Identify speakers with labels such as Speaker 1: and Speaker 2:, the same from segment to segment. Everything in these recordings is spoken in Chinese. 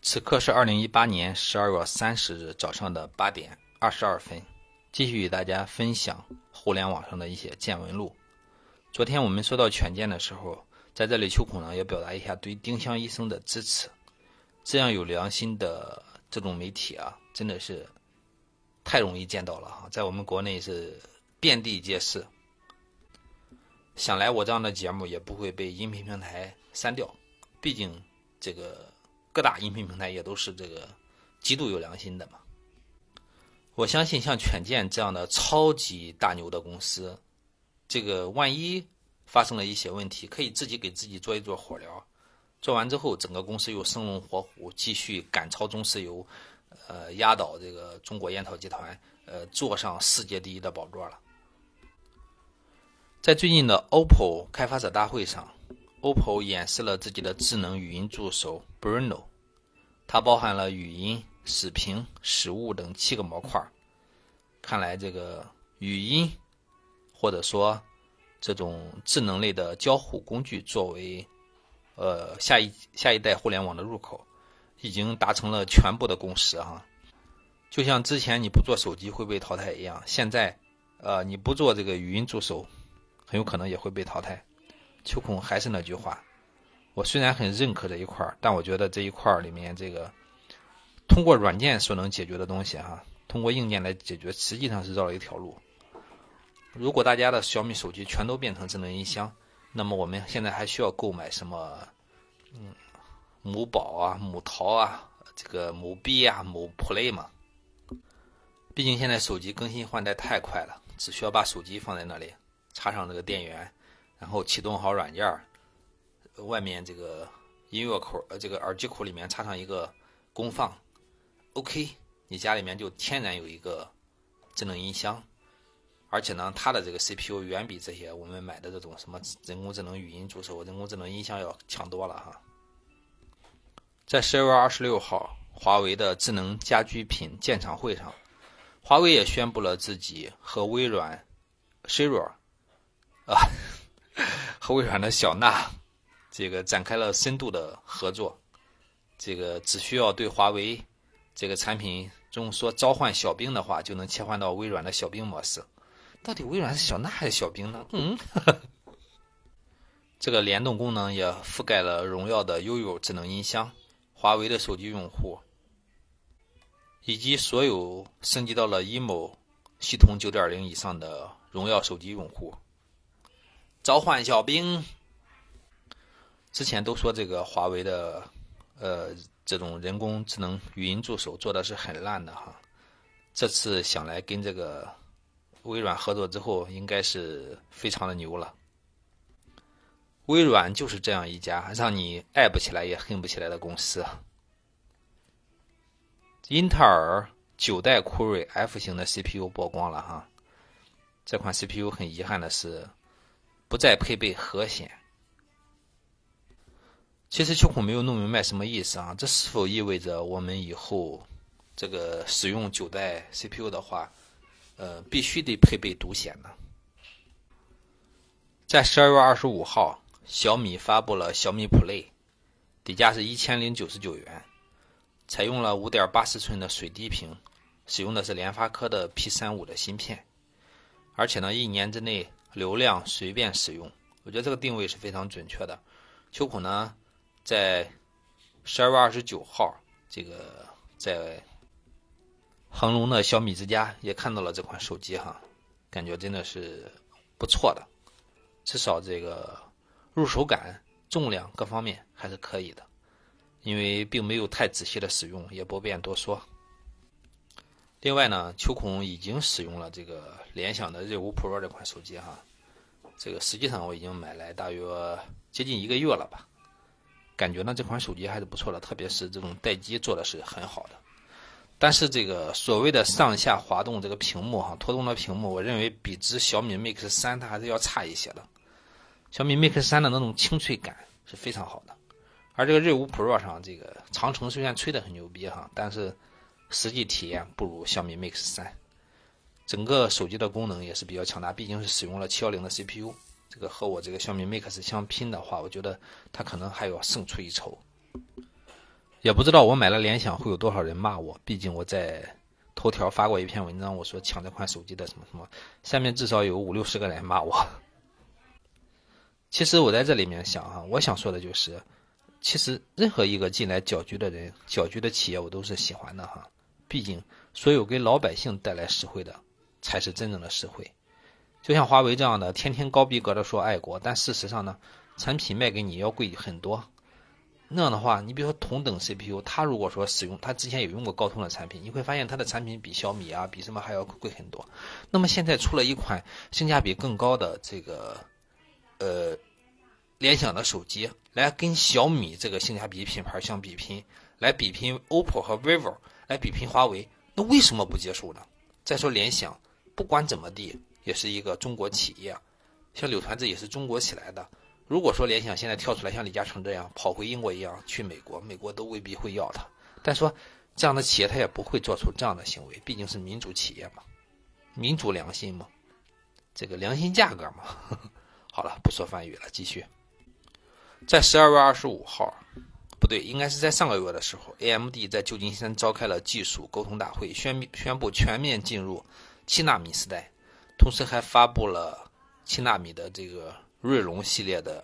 Speaker 1: 此刻是二零一八年十二月三十日早上的八点二十二分，继续与大家分享互联网上的一些见闻录。昨天我们说到犬见的时候，在这里秋孔呢要表达一下对丁香医生的支持。这样有良心的这种媒体啊，真的是太容易见到了哈，在我们国内是遍地皆是。想来我这样的节目也不会被音频平台删掉，毕竟这个各大音频平台也都是这个极度有良心的嘛。我相信像犬健这样的超级大牛的公司，这个万一发生了一些问题，可以自己给自己做一做火疗，做完之后整个公司又生龙活虎，继续赶超中石油，呃，压倒这个中国烟草集团，呃，坐上世界第一的宝座了。在最近的 OPPO 开发者大会上，OPPO 演示了自己的智能语音助手 Bruno，它包含了语音、视频、实物等七个模块。看来这个语音或者说这种智能类的交互工具，作为呃下一下一代互联网的入口，已经达成了全部的共识哈。就像之前你不做手机会被淘汰一样，现在呃你不做这个语音助手。很有可能也会被淘汰。秋孔还是那句话，我虽然很认可这一块儿，但我觉得这一块儿里面这个通过软件所能解决的东西哈，通过硬件来解决，实际上是绕了一条路。如果大家的小米手机全都变成智能音箱，那么我们现在还需要购买什么？嗯，某宝啊，某淘啊，这个某币啊，某 Play 嘛？毕竟现在手机更新换代太快了，只需要把手机放在那里。插上这个电源，然后启动好软件儿，外面这个音乐口呃这个耳机口里面插上一个功放，OK，你家里面就天然有一个智能音箱，而且呢，它的这个 CPU 远比这些我们买的这种什么人工智能语音助手、人工智能音箱要强多了哈。在十二月二十六号，华为的智能家居品鉴赏会上，华为也宣布了自己和微软 Siri。啊，和微软的小娜，这个展开了深度的合作。这个只需要对华为这个产品中说召唤小兵的话，就能切换到微软的小兵模式。到底微软是小娜还是小兵呢？嗯，这个联动功能也覆盖了荣耀的悠悠智能音箱、华为的手机用户，以及所有升级到了 emo 系统9.0以上的荣耀手机用户。召唤小兵，之前都说这个华为的，呃，这种人工智能语音助手做的是很烂的哈。这次想来跟这个微软合作之后，应该是非常的牛了。微软就是这样一家让你爱不起来也恨不起来的公司。英特尔九代酷睿 F 型的 CPU 曝光了哈，这款 CPU 很遗憾的是。不再配备核显。其实秋孔没有弄明白什么意思啊？这是否意味着我们以后这个使用九代 CPU 的话，呃，必须得配备独显呢？在十二月二十五号，小米发布了小米 Play，底价是一千零九十九元，采用了五点八四寸的水滴屏，使用的是联发科的 P 三五的芯片，而且呢，一年之内。流量随便使用，我觉得这个定位是非常准确的。秋孔呢，在十二月二十九号，这个在恒隆的小米之家也看到了这款手机哈，感觉真的是不错的，至少这个入手感、重量各方面还是可以的。因为并没有太仔细的使用，也不便多说。另外呢，秋孔已经使用了这个联想的 z 五 Pro 这款手机哈，这个实际上我已经买来大约接近一个月了吧，感觉呢这款手机还是不错的，特别是这种待机做的是很好的。但是这个所谓的上下滑动这个屏幕哈，拖动的屏幕，我认为比之小米 Mix 三它还是要差一些的。小米 Mix 三的那种清脆感是非常好的，而这个任五 Pro 上这个长城虽然吹得很牛逼哈，但是。实际体验不如小米 Mix 三，整个手机的功能也是比较强大，毕竟是使用了七幺零的 CPU，这个和我这个小米 Mix 相拼的话，我觉得它可能还要胜出一筹。也不知道我买了联想会有多少人骂我，毕竟我在头条发过一篇文章，我说抢这款手机的什么什么，下面至少有五六十个人骂我。其实我在这里面想哈，我想说的就是，其实任何一个进来搅局的人、搅局的企业，我都是喜欢的哈。毕竟，所有给老百姓带来实惠的，才是真正的实惠。就像华为这样的，天天高逼格的说爱国，但事实上呢，产品卖给你要贵很多。那样的话，你比如说同等 CPU，他如果说使用，他之前有用过高通的产品，你会发现他的产品比小米啊，比什么还要贵很多。那么现在出了一款性价比更高的这个，呃，联想的手机，来跟小米这个性价比品牌相比拼，来比拼 OPPO 和 vivo，来比拼华为，那为什么不接受呢？再说联想，不管怎么地，也是一个中国企业，像柳传志也是中国起来的。如果说联想现在跳出来像李嘉诚这样跑回英国一样去美国，美国都未必会要他。但说这样的企业他也不会做出这样的行为，毕竟是民主企业嘛，民主良心嘛，这个良心价格嘛。好了，不说梵语了，继续。在十二月二十五号，不对，应该是在上个月的时候，AMD 在旧金山召开了技术沟通大会，宣宣布全面进入七纳米时代，同时还发布了七纳米的这个。锐龙系列的，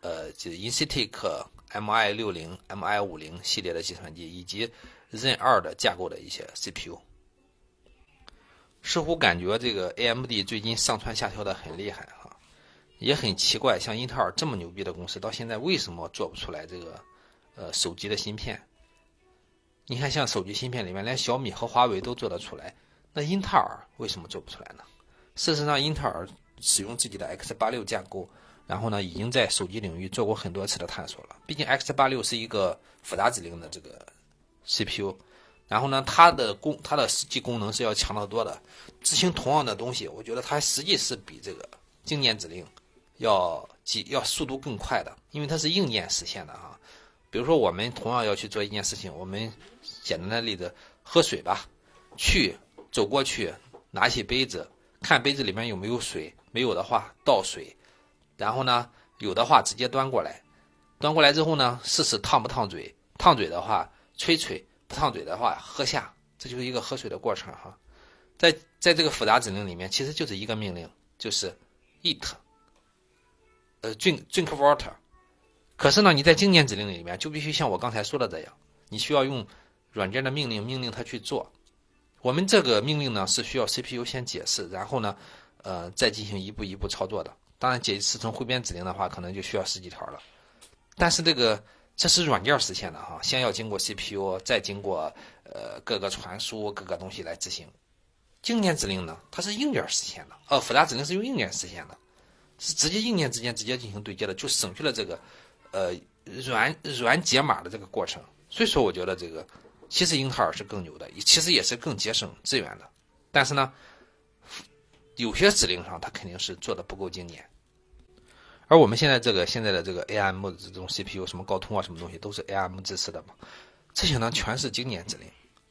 Speaker 1: 呃，就 Instinct MI 六零、MI 五零系列的计算机，以及 Zen 二的架构的一些 CPU，似乎感觉这个 AMD 最近上蹿下跳的很厉害哈，也很奇怪，像英特尔这么牛逼的公司，到现在为什么做不出来这个呃手机的芯片？你看，像手机芯片里面，连小米和华为都做得出来，那英特尔为什么做不出来呢？事实上，英特尔。使用自己的 X 八六架构，然后呢，已经在手机领域做过很多次的探索了。毕竟 X 八六是一个复杂指令的这个 CPU，然后呢，它的功它的实际功能是要强得多的。执行同样的东西，我觉得它实际是比这个经典指令要几要速度更快的，因为它是硬件实现的啊。比如说，我们同样要去做一件事情，我们简单的例子，喝水吧，去走过去，拿起杯子，看杯子里面有没有水。没有的话倒水，然后呢，有的话直接端过来，端过来之后呢，试试烫不烫嘴，烫嘴的话吹吹，不烫嘴的话喝下，这就是一个喝水的过程哈。在在这个复杂指令里面，其实就是一个命令，就是 eat，呃，drink drink water。可是呢，你在经典指令里面就必须像我刚才说的这样，你需要用软件的命令命令它去做。我们这个命令呢是需要 CPU 先解释，然后呢。呃，再进行一步一步操作的。当然，解释成汇编指令的话，可能就需要十几条了。但是这个这是软件实现的哈，先要经过 CPU，再经过呃各个传输各个东西来执行。经典指令呢，它是硬件实现的，呃，复杂指令是用硬件实现的，是直接硬件之间直接进行对接的，就省去了这个呃软软解码的这个过程。所以说，我觉得这个其实英特尔是更牛的，其实也是更节省资源的。但是呢。有些指令上，它肯定是做的不够经典，而我们现在这个现在的这个 A.M 这种 CPU，什么高通啊，什么东西都是 A.M 支持的嘛，这些呢全是经典指令。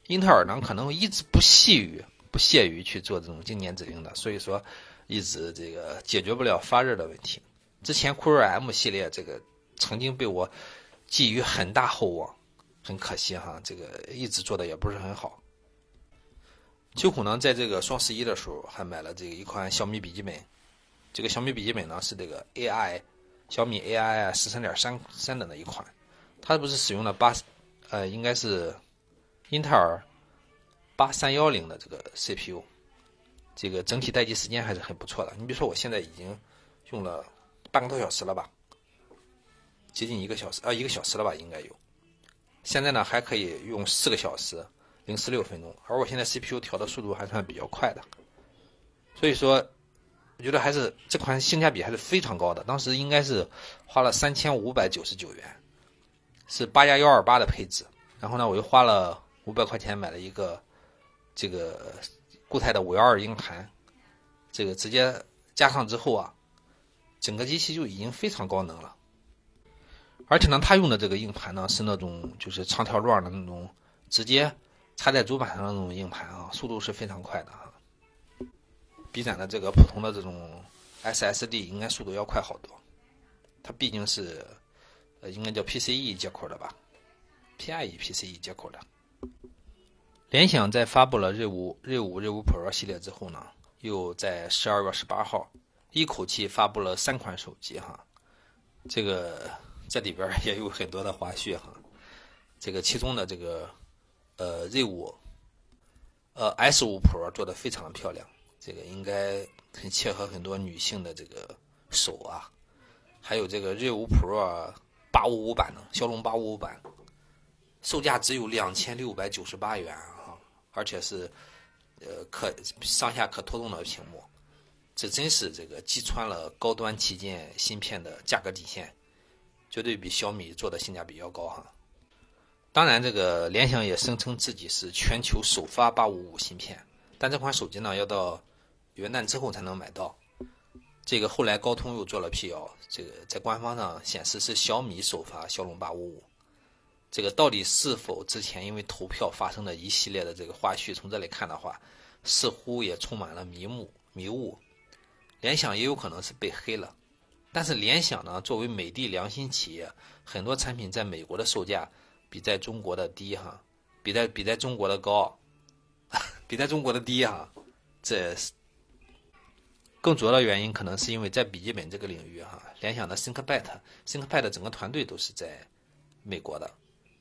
Speaker 1: 英特尔呢可能一直不屑于不屑于去做这种经典指令的，所以说一直这个解决不了发热的问题。之前酷睿 M 系列这个曾经被我寄予很大厚望，很可惜哈，这个一直做的也不是很好。秋苦呢，在这个双十一的时候还买了这个一款小米笔记本。这个小米笔记本呢是这个 AI 小米 AI 十三点三三的那一款，它不是使用了八呃应该是英特尔八三幺零的这个 CPU，这个整体待机时间还是很不错的。你比如说我现在已经用了半个多小时了吧，接近一个小时啊一个小时了吧应该有。现在呢还可以用四个小时。零十六分钟，而我现在 CPU 调的速度还算比较快的，所以说，我觉得还是这款性价比还是非常高的。当时应该是花了三千五百九十九元，是八加幺二八的配置。然后呢，我又花了五百块钱买了一个这个固态的五幺二硬盘，这个直接加上之后啊，整个机器就已经非常高能了。而且呢，它用的这个硬盘呢是那种就是长条状的那种，直接。插在主板上的那种硬盘啊，速度是非常快的啊。比咱的这个普通的这种 SSD 应该速度要快好多。它毕竟是呃应该叫 PCE 接口的吧，PIE PCE 接口的。联想在发布了 Z 五、Z 五、Z 五 Pro 系列之后呢，又在十二月十八号一口气发布了三款手机哈。这个这里边也有很多的花絮哈。这个其中的这个呃 Z 五、呃 S 五 Pro 做的非常的漂亮，这个应该很切合很多女性的这个手啊。还有这个 Z 五 Pro 八五五版的骁龙八五五版，售价只有两千六百九十八元。而且是，呃，可上下可拖动的屏幕，这真是这个击穿了高端旗舰芯片的价格底线，绝对比小米做的性价比要高哈。当然，这个联想也声称自己是全球首发八五五芯片，但这款手机呢要到元旦之后才能买到。这个后来高通又做了辟谣，这个在官方上显示是小米首发骁龙八五五。这个到底是否之前因为投票发生的一系列的这个花絮？从这里看的话，似乎也充满了迷雾。迷雾，联想也有可能是被黑了。但是联想呢，作为美的良心企业，很多产品在美国的售价比在中国的低哈，比在比在中国的高，比在中国的低哈。这更主要的原因可能是因为在笔记本这个领域哈，联想的 ThinkPad、ThinkPad 整个团队都是在美国的。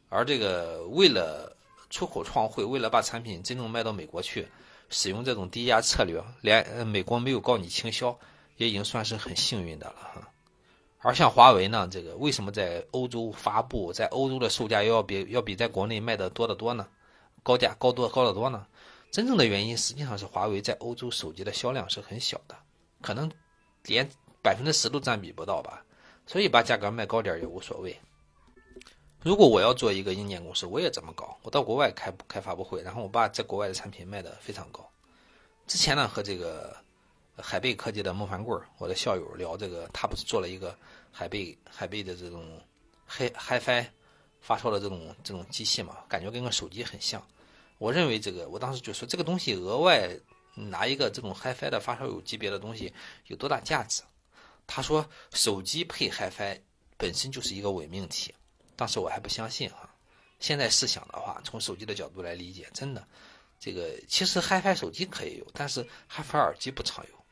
Speaker 1: 而这个为了出口创汇，为了把产品真正卖到美国去，使用这种低价策略，连美国没有告你倾销，也已经算是很幸运的了哈。而像华为呢，这个为什么在欧洲发布，在欧洲的售价要比要比在国内卖的多得多呢？高价高多高得多呢？真正的原因实际上是华为在欧洲手机的销量是很小的，可能连百分之十都占比不到吧，所以把价格卖高点也无所谓。如果我要做一个硬件公司，我也这么搞。我到国外开开发布会，然后我把在国外的产品卖得非常高。之前呢，和这个海贝科技的孟凡贵我的校友聊这个，他不是做了一个海贝海贝的这种 Hi HiFi 发烧的这种这种机器嘛，感觉跟个手机很像。我认为这个，我当时就说这个东西额外拿一个这种 HiFi 的发烧友级别的东西有多大价值？他说手机配 HiFi 本身就是一个伪命题。当时我还不相信哈，现在试想的话，从手机的角度来理解，真的，这个其实 HiFi 手机可以有，但是 HiFi 耳机不常有。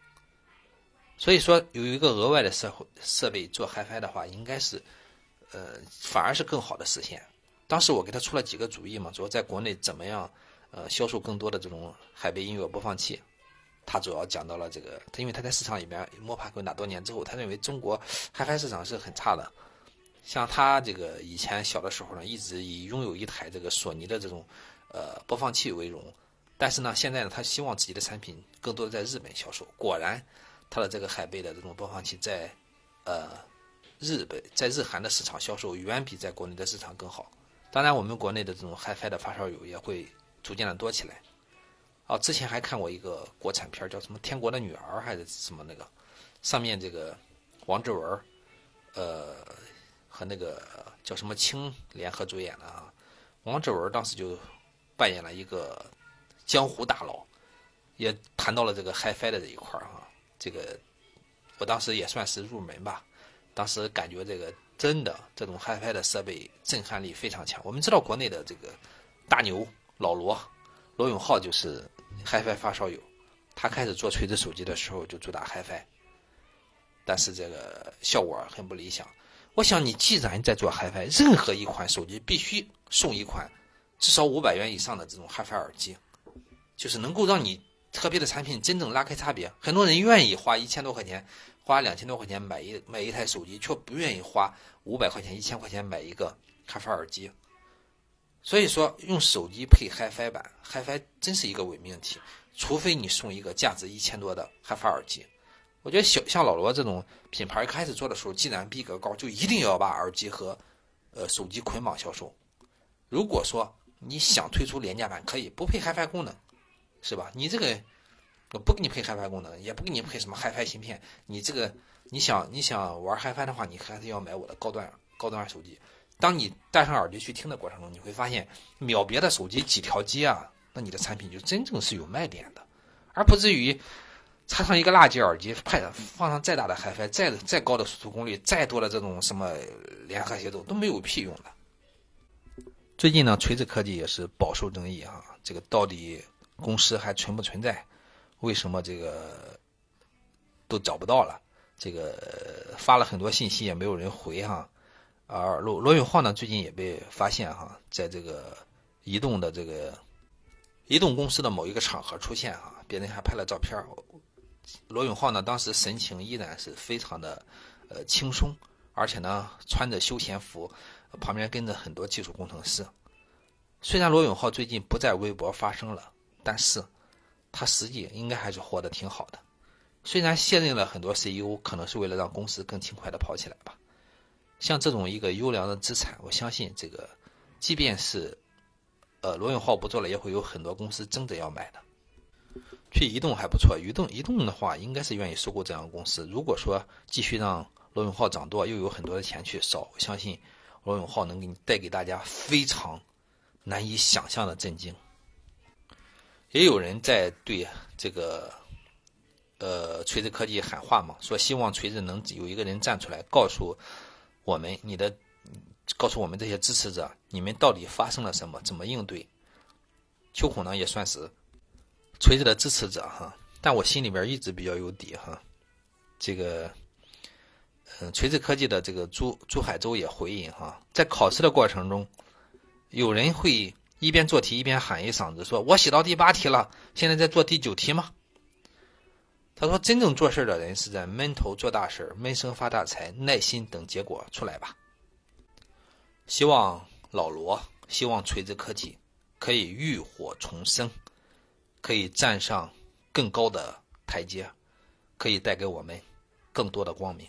Speaker 1: 所以说有一个额外的设设备做 HiFi 的话，应该是，呃，反而是更好的实现。当时我给他出了几个主意嘛，说在国内怎么样，呃，销售更多的这种海贝音乐播放器。他主要讲到了这个，他因为他在市场里面摸爬滚打多年之后，他认为中国 HiFi 市场是很差的。像他这个以前小的时候呢，一直以拥有一台这个索尼的这种呃播放器为荣，但是呢，现在呢，他希望自己的产品更多的在日本销售。果然，他的这个海贝的这种播放器在呃日本在日韩的市场销售远比在国内的市场更好。当然，我们国内的这种 HiFi 的发烧友也会逐渐的多起来。哦，之前还看过一个国产片叫什么《天国的女儿》还是什么那个，上面这个王志文呃。和那个叫什么青联合主演的啊，王志文当时就扮演了一个江湖大佬，也谈到了这个 HiFi 的这一块儿啊。这个我当时也算是入门吧，当时感觉这个真的这种 HiFi 的设备震撼力非常强。我们知道国内的这个大牛老罗罗永浩就是 HiFi 发烧友，他开始做锤子手机的时候就主打 HiFi，但是这个效果很不理想。我想你既然在做 HiFi，任何一款手机必须送一款至少五百元以上的这种 HiFi 耳机，就是能够让你特别的产品真正拉开差别。很多人愿意花一千多块钱，花两千多块钱买一买一台手机，却不愿意花五百块钱、一千块钱买一个 HiFi 耳机。所以说，用手机配 HiFi 版，HiFi 真是一个伪命题，除非你送一个价值一千多的 HiFi 耳机。我觉得小像老罗这种品牌开始做的时候，既然逼格高，就一定要把耳机和呃手机捆绑销售。如果说你想推出廉价版，可以不配 HiFi 功能，是吧？你这个我不给你配 HiFi 功能，也不给你配什么 HiFi 芯片，你这个你想你想玩 HiFi 的话，你还是要买我的高端高端手机。当你戴上耳机去听的过程中，你会发现秒别的手机几条街啊，那你的产品就真正是有卖点的，而不至于。插上一个垃圾耳机，配放上再大的 HiFi，再再高的输出功率，再多的这种什么联合协奏都没有屁用的。最近呢，锤子科技也是饱受争议啊，这个到底公司还存不存在？为什么这个都找不到了？这个发了很多信息也没有人回哈。而罗罗永浩呢，最近也被发现哈，在这个移动的这个移动公司的某一个场合出现哈，别人还拍了照片。罗永浩呢，当时神情依然是非常的呃轻松，而且呢穿着休闲服，旁边跟着很多技术工程师。虽然罗永浩最近不在微博发声了，但是他实际应该还是活得挺好的。虽然卸任了很多 CEO，可能是为了让公司更轻快的跑起来吧。像这种一个优良的资产，我相信这个，即便是呃罗永浩不做了，也会有很多公司争着要买的。去移动还不错，移动移动的话，应该是愿意收购这样的公司。如果说继续让罗永浩涨多，又有很多的钱去烧，我相信罗永浩能给你带给大家非常难以想象的震惊。也有人在对这个呃锤子科技喊话嘛，说希望锤子能有一个人站出来，告诉我们你的，告诉我们这些支持者，你们到底发生了什么，怎么应对。秋孔呢，也算是。锤子的支持者哈，但我心里边一直比较有底哈。这个，嗯，锤子科技的这个朱朱海洲也回应哈，在考试的过程中，有人会一边做题一边喊一嗓子，说我写到第八题了，现在在做第九题吗？他说，真正做事的人是在闷头做大事闷声发大财，耐心等结果出来吧。希望老罗，希望锤子科技可以浴火重生。可以站上更高的台阶，可以带给我们更多的光明。